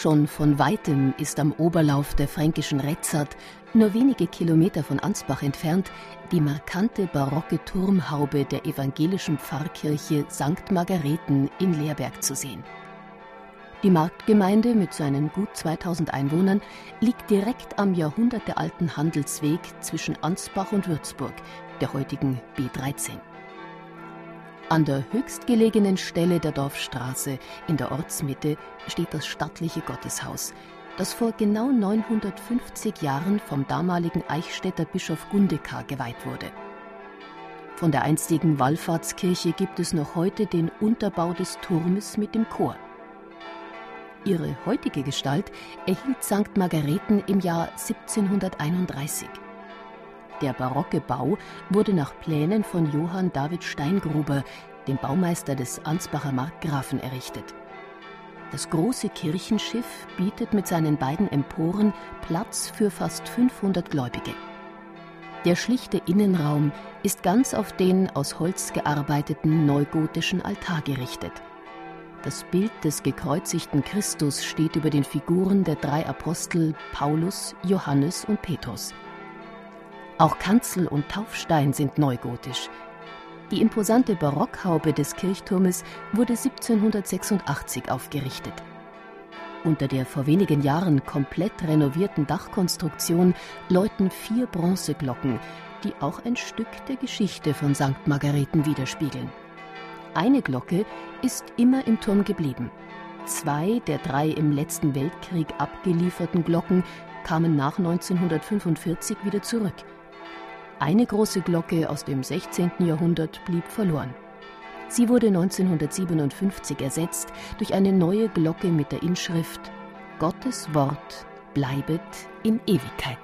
Schon von weitem ist am Oberlauf der fränkischen Retzart, nur wenige Kilometer von Ansbach entfernt, die markante barocke Turmhaube der evangelischen Pfarrkirche St. Margareten in Leerberg zu sehen. Die Marktgemeinde mit seinen gut 2000 Einwohnern liegt direkt am jahrhundertealten Handelsweg zwischen Ansbach und Würzburg, der heutigen B13. An der höchstgelegenen Stelle der Dorfstraße in der Ortsmitte steht das stattliche Gotteshaus, das vor genau 950 Jahren vom damaligen Eichstätter Bischof Gundekar geweiht wurde. Von der einstigen Wallfahrtskirche gibt es noch heute den Unterbau des Turmes mit dem Chor. Ihre heutige Gestalt erhielt St. Margareten im Jahr 1731. Der barocke Bau wurde nach Plänen von Johann David Steingruber, dem Baumeister des Ansbacher Markgrafen, errichtet. Das große Kirchenschiff bietet mit seinen beiden Emporen Platz für fast 500 Gläubige. Der schlichte Innenraum ist ganz auf den aus Holz gearbeiteten neugotischen Altar gerichtet. Das Bild des gekreuzigten Christus steht über den Figuren der drei Apostel Paulus, Johannes und Petrus. Auch Kanzel und Taufstein sind neugotisch. Die imposante Barockhaube des Kirchturmes wurde 1786 aufgerichtet. Unter der vor wenigen Jahren komplett renovierten Dachkonstruktion läuten vier Bronzeglocken, die auch ein Stück der Geschichte von St. Margareten widerspiegeln. Eine Glocke ist immer im Turm geblieben. Zwei der drei im letzten Weltkrieg abgelieferten Glocken kamen nach 1945 wieder zurück. Eine große Glocke aus dem 16. Jahrhundert blieb verloren. Sie wurde 1957 ersetzt durch eine neue Glocke mit der Inschrift Gottes Wort bleibet in Ewigkeit.